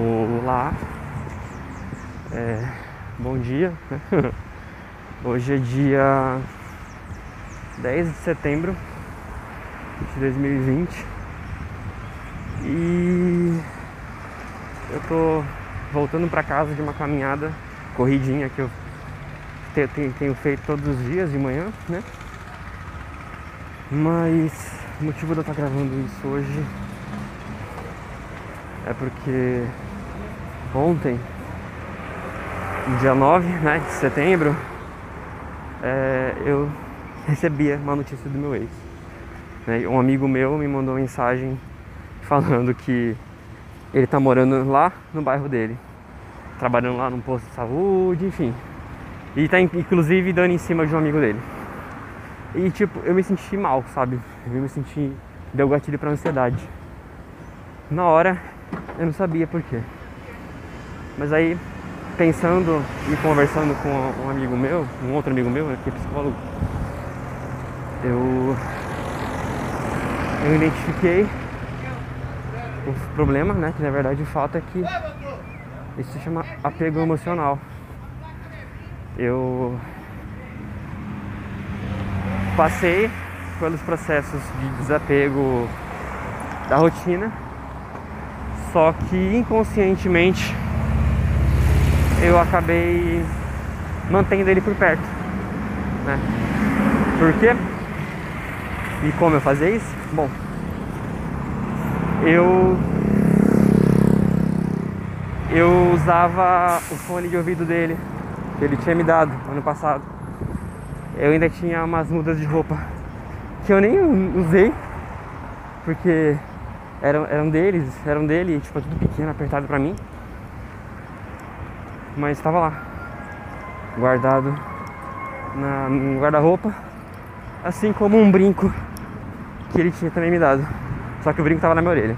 Olá, é, bom dia. Hoje é dia 10 de setembro de 2020 e eu tô voltando para casa de uma caminhada, corridinha que eu tenho feito todos os dias de manhã, né? Mas o motivo de eu estar gravando isso hoje é porque ontem, dia 9 né, de setembro, é, eu recebi uma notícia do meu ex. Né? Um amigo meu me mandou uma mensagem falando que ele tá morando lá no bairro dele, trabalhando lá num posto de saúde, enfim. E tá inclusive dando em cima de um amigo dele. E tipo, eu me senti mal, sabe? Eu me senti. Deu gatilho pra ansiedade. Na hora eu não sabia por quê. Mas aí, pensando e conversando com um amigo meu, um outro amigo meu, que é psicólogo, eu, eu identifiquei o problema, né? Que na verdade o fato é que isso se chama apego emocional. Eu passei pelos processos de desapego da rotina só que inconscientemente eu acabei mantendo ele por perto. Né? Por quê? E como eu fazia isso? Bom, eu eu usava o fone de ouvido dele, que ele tinha me dado ano passado. Eu ainda tinha umas mudas de roupa que eu nem usei, porque eram, eram deles, eram dele, tipo, tudo pequeno, apertado pra mim. Mas estava lá, guardado na, no guarda-roupa, assim como um brinco que ele tinha também me dado. Só que o brinco tava na minha orelha.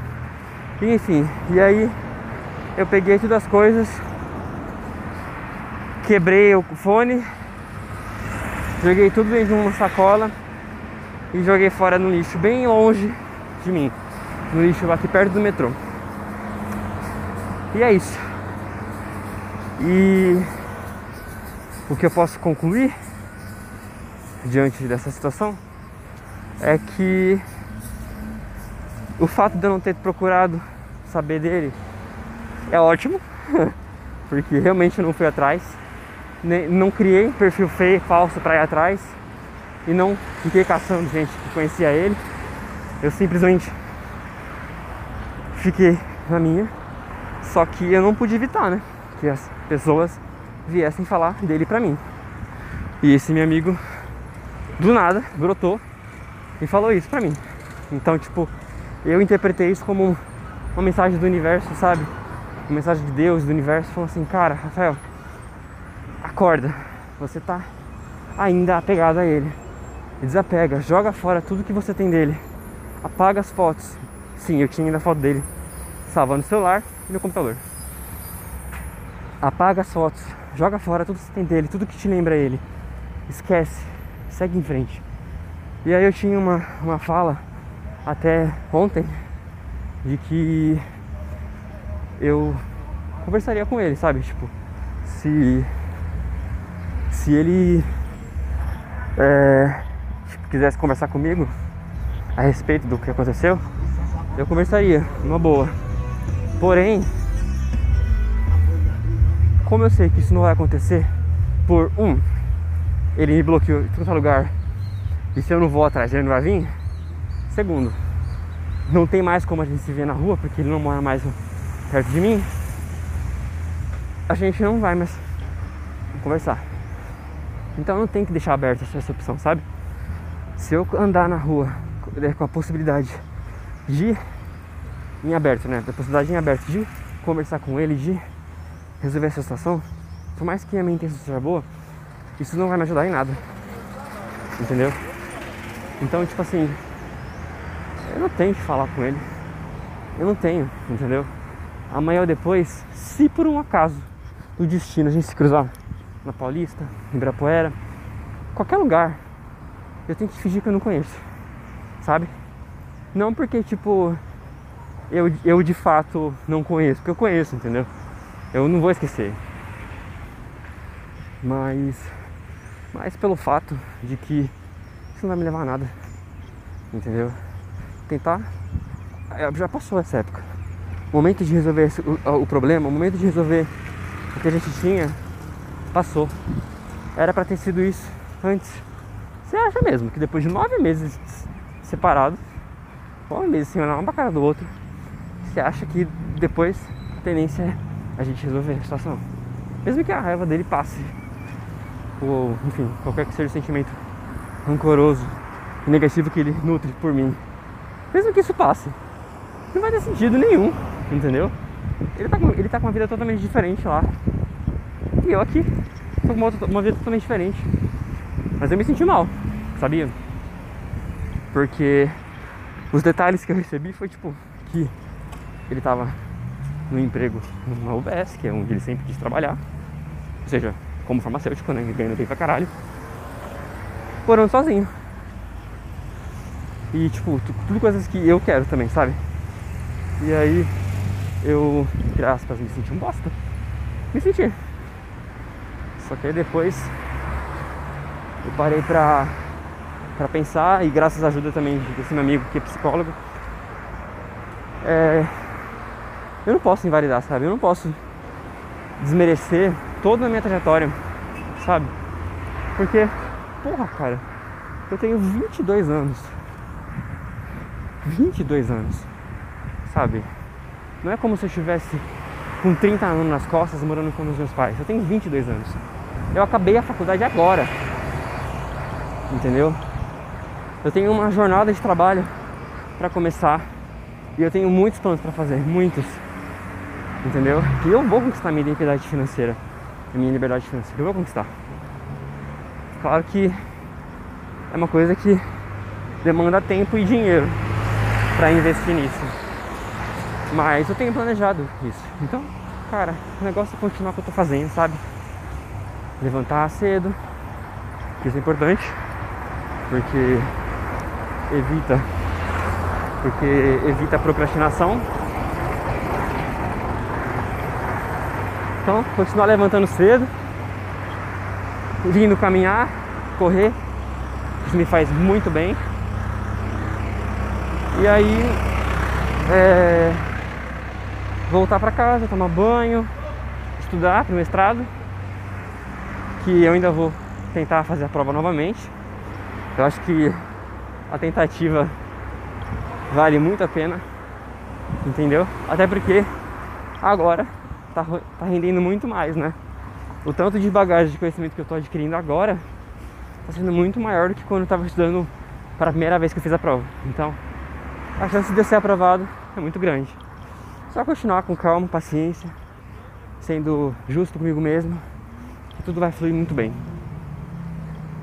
E, enfim, e aí eu peguei todas as coisas, quebrei o fone, joguei tudo dentro de uma sacola e joguei fora no lixo, bem longe de mim no lixo aqui perto do metrô. E é isso. E o que eu posso concluir diante dessa situação é que o fato de eu não ter procurado saber dele é ótimo, porque realmente eu não fui atrás, não criei perfil feio, falso para ir atrás e não fiquei caçando gente que conhecia ele. Eu simplesmente fiquei na minha. Só que eu não pude evitar, né? Que as pessoas viessem falar dele pra mim. E esse meu amigo, do nada, brotou e falou isso pra mim. Então, tipo, eu interpretei isso como uma mensagem do universo, sabe? Uma mensagem de Deus, do universo, falando assim: Cara, Rafael, acorda. Você tá ainda apegado a ele. Desapega, joga fora tudo que você tem dele. Apaga as fotos, Sim, eu tinha ainda a foto dele salva no celular e no computador. Apaga as fotos, joga fora tudo que tem dele, tudo que te lembra ele. Esquece, segue em frente. E aí eu tinha uma, uma fala até ontem de que eu conversaria com ele, sabe? Tipo, se se ele é, quisesse conversar comigo a respeito do que aconteceu, eu conversaria, uma boa. Porém, como eu sei que isso não vai acontecer, por um, ele me bloqueou em todo lugar, e se eu não vou atrás, ele não vai vir. Segundo, não tem mais como a gente se ver na rua, porque ele não mora mais perto de mim. A gente não vai mais conversar. Então não tem que deixar aberta essa opção, sabe? Se eu andar na rua com a possibilidade de em aberto, né? Da possibilidade em aberto de conversar com ele, de resolver essa situação, por mais que a minha intenção seja boa, isso não vai me ajudar em nada. Entendeu? Então, tipo assim, eu não tenho que falar com ele. Eu não tenho, entendeu? Amanhã ou depois, se por um acaso do destino a gente se cruzar na Paulista, em Ibirapuera, qualquer lugar, eu tenho que fingir que eu não conheço, sabe? Não porque, tipo, eu, eu de fato não conheço, porque eu conheço, entendeu? Eu não vou esquecer. Mas, mas pelo fato de que isso não vai me levar a nada, entendeu? Tentar, já passou essa época. O momento de resolver esse, o, o problema, o momento de resolver o que a gente tinha, passou. Era para ter sido isso antes. Você acha mesmo que depois de nove meses separados, nove meses sem olhar um pra cara do outro, você acha que depois a tendência é a gente resolver a situação? Mesmo que a raiva dele passe, ou enfim, qualquer que seja o sentimento rancoroso e negativo que ele nutre por mim, mesmo que isso passe, não vai ter sentido nenhum, entendeu? Ele tá com, ele tá com uma vida totalmente diferente lá. E eu aqui tô com uma, uma vida totalmente diferente. Mas eu me senti mal, sabia? Porque os detalhes que eu recebi foi tipo que ele tava no emprego na UBS, que é onde ele sempre quis trabalhar. Ou seja, como farmacêutico, né? Ganhando bem pra caralho. Morando sozinho. E tipo, tudo coisas que eu quero também, sabe? E aí eu, entre aspas, me senti um bosta. Me senti. Só que aí depois eu parei pra, pra pensar e graças à ajuda também desse meu amigo que é psicólogo, é, eu não posso invalidar, sabe? Eu não posso desmerecer toda a minha trajetória, sabe? Porque, porra, cara, eu tenho 22 anos. 22 anos, sabe? Não é como se eu estivesse com 30 anos nas costas morando com os meus pais. Eu tenho 22 anos. Eu acabei a faculdade agora. Entendeu? Eu tenho uma jornada de trabalho para começar e eu tenho muitos planos para fazer, muitos. Entendeu? E eu vou conquistar minha identidade financeira, minha liberdade financeira. Eu vou conquistar. Claro que é uma coisa que demanda tempo e dinheiro para investir nisso. Mas eu tenho planejado isso. Então, cara, o negócio é continuar o que eu tô fazendo, sabe? Levantar cedo, que isso é importante, porque evita porque evita a procrastinação. Então, continuar levantando cedo, vindo caminhar, correr, isso me faz muito bem. E aí, é, voltar para casa, tomar banho, estudar para o mestrado, que eu ainda vou tentar fazer a prova novamente. Eu acho que a tentativa vale muito a pena, entendeu? Até porque agora tá, tá rendendo muito mais, né? O tanto de bagagem de conhecimento que eu tô adquirindo agora tá sendo muito maior do que quando eu tava estudando para a primeira vez que eu fiz a prova. Então, a chance de eu ser aprovado é muito grande. Só continuar com calma, paciência, sendo justo comigo mesmo, que tudo vai fluir muito bem.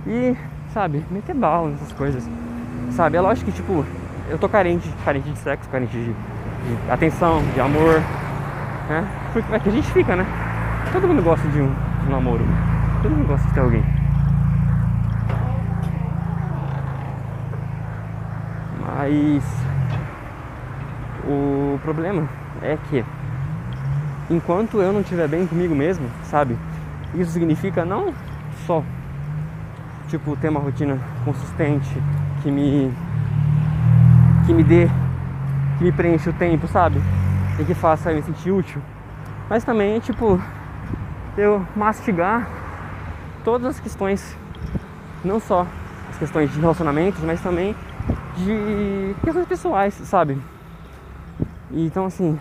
E, sabe, meter bala nessas coisas. Sabe, é lógico que, tipo, eu tô carente, carente de sexo, carente de, de atenção, de amor, né? Porque é que a gente fica, né? Todo mundo gosta de um, de um namoro, todo mundo gosta de ter alguém. Mas o problema é que enquanto eu não estiver bem comigo mesmo, sabe? Isso significa não só tipo ter uma rotina consistente que me que me dê que me preencha o tempo, sabe? E que faça eu me sentir útil. Mas também tipo eu mastigar todas as questões, não só as questões de relacionamentos, mas também de questões pessoais, sabe? Então assim,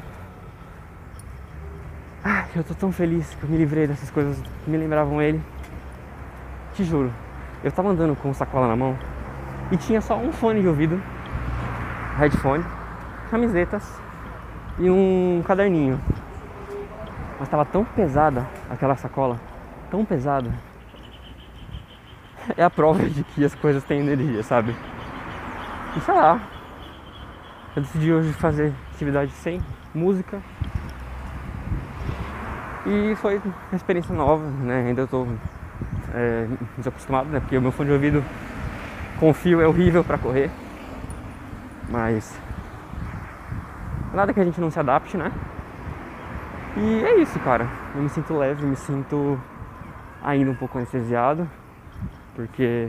eu tô tão feliz que eu me livrei dessas coisas que me lembravam ele. Te juro, eu tava andando com sacola na mão e tinha só um fone de ouvido, headphone, camisetas e um caderninho. Mas tava tão pesada aquela sacola, tão pesada. É a prova de que as coisas têm energia, sabe? E sei lá, eu decidi hoje fazer atividade sem música. E foi uma experiência nova, né? Ainda estou é, desacostumado, né? Porque o meu fone de ouvido com fio é horrível para correr. Mas Nada que a gente não se adapte, né? E é isso, cara. Eu me sinto leve, me sinto ainda um pouco anestesiado, porque,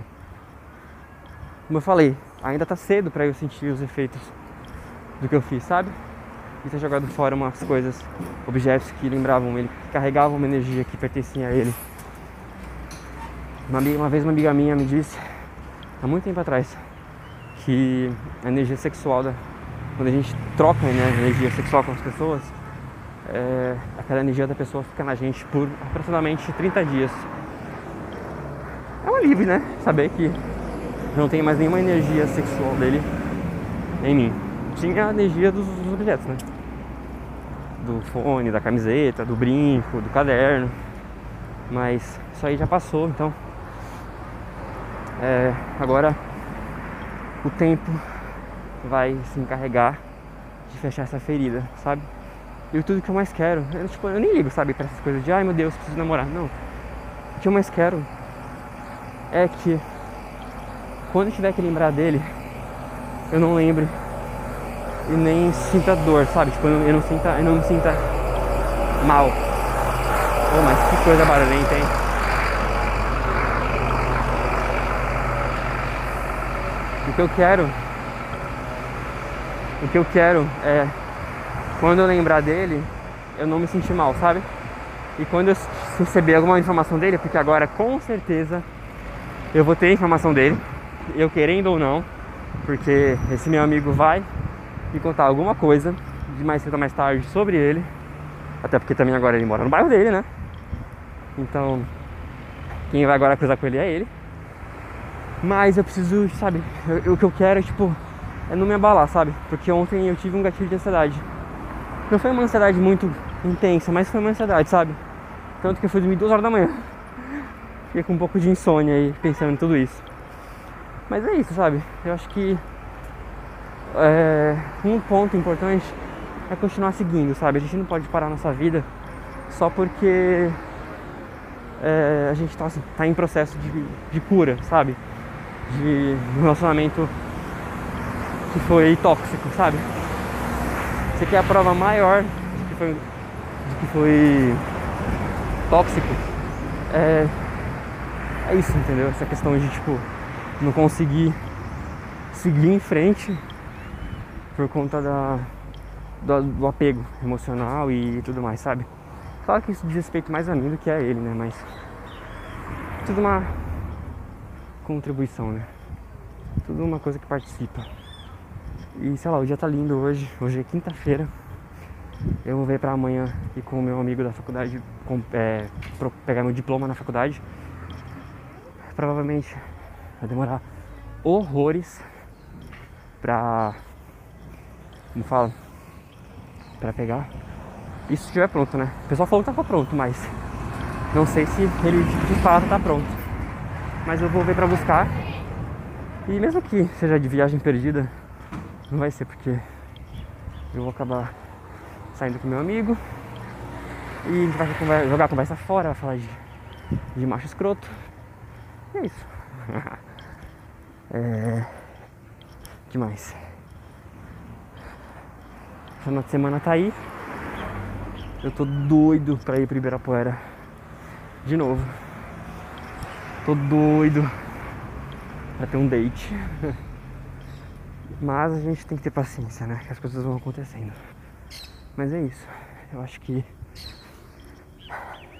como eu falei, ainda tá cedo para eu sentir os efeitos do que eu fiz, sabe? E ter jogado fora umas coisas, objetos que lembravam ele, que carregavam uma energia que pertencia a ele. Uma, uma vez uma amiga minha me disse, há muito tempo atrás, que a energia sexual, da, quando a gente troca né, energia sexual com as pessoas, é, aquela energia da pessoa fica na gente por aproximadamente 30 dias. É um alívio, né? Saber que não tem mais nenhuma energia sexual dele em mim. Tinha a energia dos, dos objetos, né? Do fone, da camiseta, do brinco, do caderno. Mas isso aí já passou, então. É, agora o tempo vai se encarregar de fechar essa ferida, sabe? E tudo que eu mais quero, eu, tipo, eu nem ligo, sabe, pra essas coisas de ai meu Deus, preciso namorar. Não. O que eu mais quero é que quando eu tiver que lembrar dele, eu não lembre e nem sinta dor, sabe? Tipo, eu não, eu não sinta, eu não me sinta mal. Oh, mas que coisa barulhenta, hein? O que eu quero o que eu quero é quando eu lembrar dele, eu não me sentir mal, sabe? E quando eu receber alguma informação dele, porque agora com certeza eu vou ter informação dele, eu querendo ou não, porque esse meu amigo vai me contar alguma coisa de mais cedo ou mais tarde sobre ele, até porque também agora ele mora no bairro dele, né? Então, quem vai agora cruzar com ele é ele. Mas eu preciso, sabe, o que eu quero é tipo é não me abalar, sabe? Porque ontem eu tive um gatilho de ansiedade. Não foi uma ansiedade muito intensa, mas foi uma ansiedade, sabe? Tanto que eu fui dormir duas horas da manhã. Fiquei com um pouco de insônia aí, pensando em tudo isso. Mas é isso, sabe? Eu acho que é, um ponto importante é continuar seguindo, sabe? A gente não pode parar nossa vida só porque é, a gente está assim, tá em processo de, de cura, sabe? De relacionamento que foi tóxico, sabe? Você quer a prova maior de que foi, de que foi tóxico? É, é isso, entendeu? Essa questão de tipo não conseguir seguir em frente por conta da, do, do apego emocional e tudo mais, sabe? Claro que isso diz respeito mais a mim do que a ele, né? Mas tudo uma contribuição, né? Tudo uma coisa que participa. E sei lá, o dia tá lindo hoje. Hoje é quinta-feira. Eu vou ver pra amanhã ir com o meu amigo da faculdade com, é, pegar meu diploma na faculdade. Provavelmente vai demorar horrores pra. Como fala? Pra pegar. Isso se estiver pronto, né? O pessoal falou que tava pronto, mas não sei se ele de fato tá pronto. Mas eu vou ver pra buscar. E mesmo que seja de viagem perdida, não vai ser porque eu vou acabar saindo com meu amigo e a gente vai jogar a conversa fora, vai falar de, de macho escroto. E é isso. é. que mais? Final de semana tá aí. Eu tô doido pra ir pro Ibirapuera. De novo. Tô doido pra ter um date. Mas a gente tem que ter paciência, né? Que as coisas vão acontecendo. Mas é isso. Eu acho que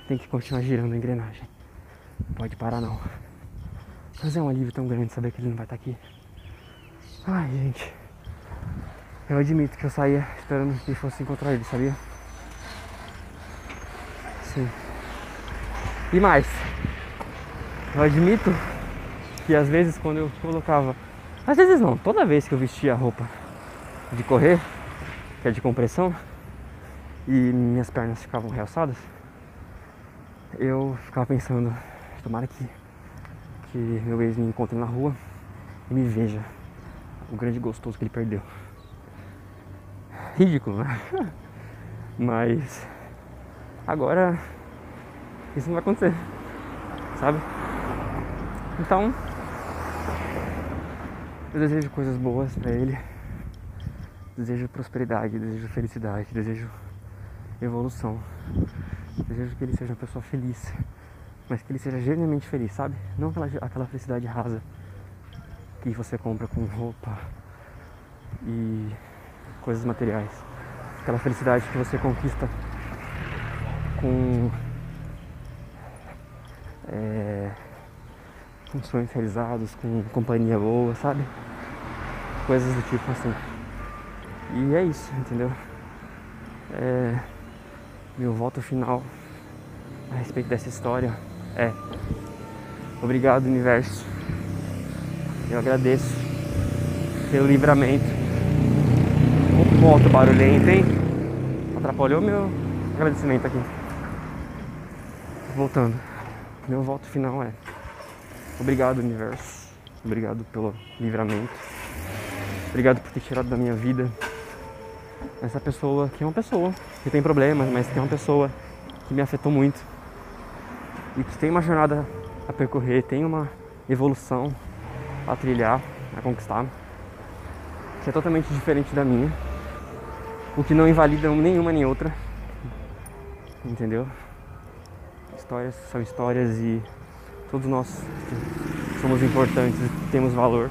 tem que continuar girando a engrenagem. Não pode parar não. Mas é um alívio tão grande saber que ele não vai estar aqui. Ai, gente. Eu admito que eu saía esperando que fosse encontrar ele, sabia? Sim. E mais. Eu admito que às vezes quando eu colocava às vezes não, toda vez que eu vestia a roupa de correr, que é de compressão, e minhas pernas ficavam realçadas, eu ficava pensando, tomara que, que meu ex me encontre na rua e me veja o grande gostoso que ele perdeu. Ridículo, né? Mas agora isso não vai acontecer, sabe? Então eu desejo coisas boas para ele. Desejo prosperidade, desejo felicidade, desejo evolução. Desejo que ele seja uma pessoa feliz, mas que ele seja genuinamente feliz, sabe? Não aquela, aquela felicidade rasa que você compra com roupa e coisas materiais. Aquela felicidade que você conquista com é, com sonhos realizados, com companhia boa, sabe? Coisas do tipo assim. E é isso, entendeu? É, meu voto final a respeito dessa história é obrigado universo. Eu agradeço pelo livramento. Um moto barulhento, hein? Atrapalhou meu agradecimento aqui. Voltando. Meu voto final é obrigado universo. Obrigado pelo livramento. Obrigado por ter tirado da minha vida essa pessoa que é uma pessoa que tem problemas, mas que é uma pessoa que me afetou muito e que tem uma jornada a percorrer, tem uma evolução a trilhar, a conquistar, que é totalmente diferente da minha, o que não invalida nenhuma nem outra, entendeu? Histórias são histórias e todos nós somos importantes, temos valor.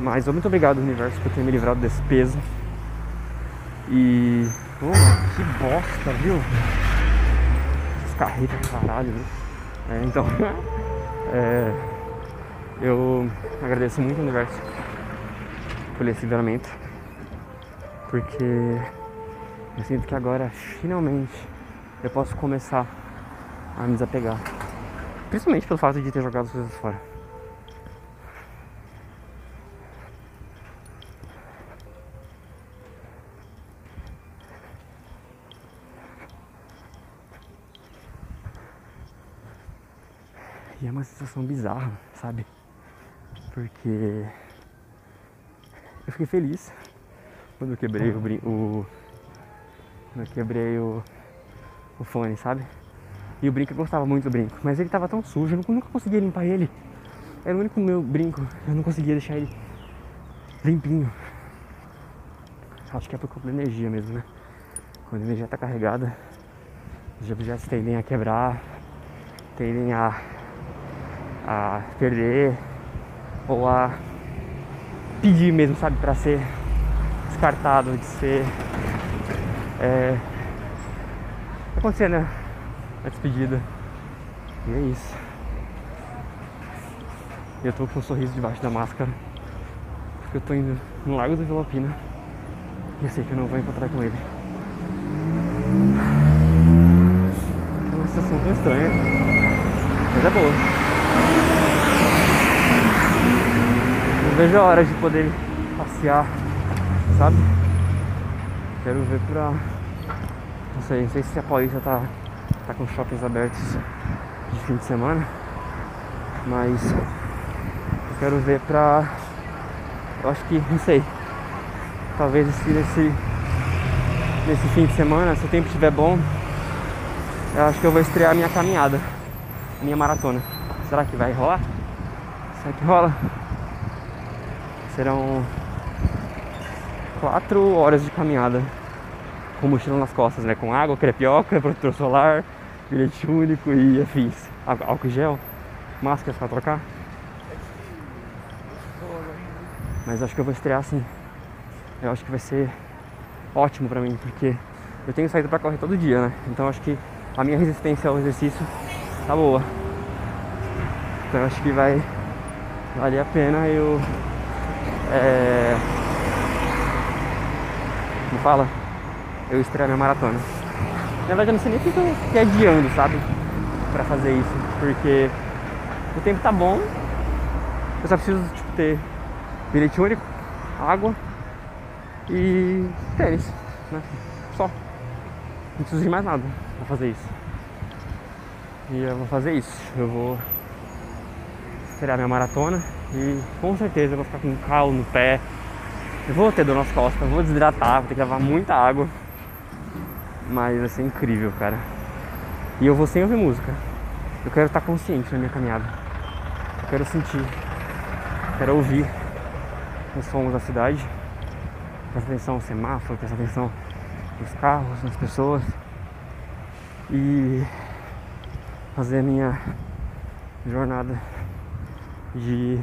Mas muito obrigado, universo, por ter me livrado desse peso. E. Que bosta, viu? Essas carretas caralho, viu? É, então. é, eu agradeço muito universo por esse livramento. Porque eu sinto que agora, finalmente, eu posso começar a me desapegar. Principalmente pelo fato de ter jogado as coisas fora. E é uma sensação bizarra, sabe? Porque eu fiquei feliz quando eu quebrei o, o quando eu quebrei o, o fone, sabe? E o brinco eu gostava muito do brinco, mas ele tava tão sujo, eu nunca conseguia limpar ele. Era o único meu brinco, eu não conseguia deixar ele limpinho. Acho que é por conta da energia mesmo, né? Quando a energia tá carregada, os objetos tendem a quebrar, tendem a a perder ou a pedir mesmo, sabe, para ser descartado, de ser é, acontecer, né? A despedida. E é isso. Eu tô com um sorriso debaixo da máscara. Porque eu tô indo no Lago do Vilopina. E eu sei que eu não vou encontrar com ele. É uma situação tão estranha. Mas é boa. Não vejo a hora de poder passear, sabe? Quero ver pra. Não sei, não sei se a Paulista tá, tá com shoppings abertos de fim de semana. Mas eu quero ver pra. Eu acho que, não sei. Talvez esse, nesse, nesse fim de semana, se o tempo estiver bom, eu acho que eu vou estrear minha caminhada, minha maratona. Será que vai rolar? Será que rola? Serão quatro horas de caminhada com mochila nas costas, né? Com água, crepioca, protetor solar, bilhete único e afins. Álcool gel, máscara pra trocar. Mas acho que eu vou estrear assim. Eu acho que vai ser ótimo pra mim, porque eu tenho saído pra correr todo dia, né? Então acho que a minha resistência ao exercício tá boa. Então acho que vai valer a pena eu. É, como fala? Eu estrear minha maratona. Na verdade eu não sei nem o que eu tô adiando, sabe? Pra fazer isso. Porque o tempo tá bom. Eu só preciso tipo, ter bilhete único, água e tênis, né? Só. Não preciso de mais nada pra fazer isso. E eu vou fazer isso. Eu vou esperar minha maratona e com certeza eu vou ficar com calo no pé. Eu vou ter dor nas costas, vou desidratar, vou ter que levar muita água. Mas vai ser incrível, cara. E eu vou sem ouvir música. Eu quero estar consciente na minha caminhada. Eu quero sentir. Quero ouvir os sons da cidade. prestar atenção no semáforo, prestar atenção nos carros, nas pessoas e fazer a minha jornada de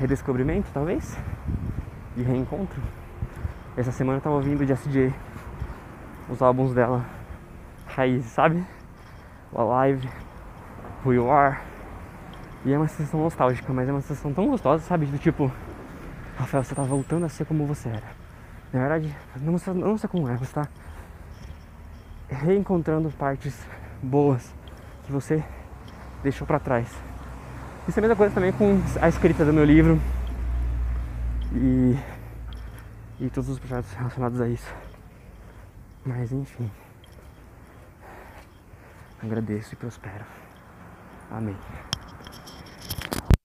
redescobrimento, talvez, de reencontro. Essa semana eu tava ouvindo de SJ os álbuns dela raiz, sabe? O Alive, Who You Are. E é uma sensação nostálgica, mas é uma sensação tão gostosa, sabe? Do tipo, Rafael, você tá voltando a ser como você era. Na verdade, não, não sei como é, você tá reencontrando partes boas que você deixou para trás. Isso é a mesma coisa também com a escrita do meu livro e, e todos os projetos relacionados a isso. Mas enfim. Agradeço e prospero. Amém.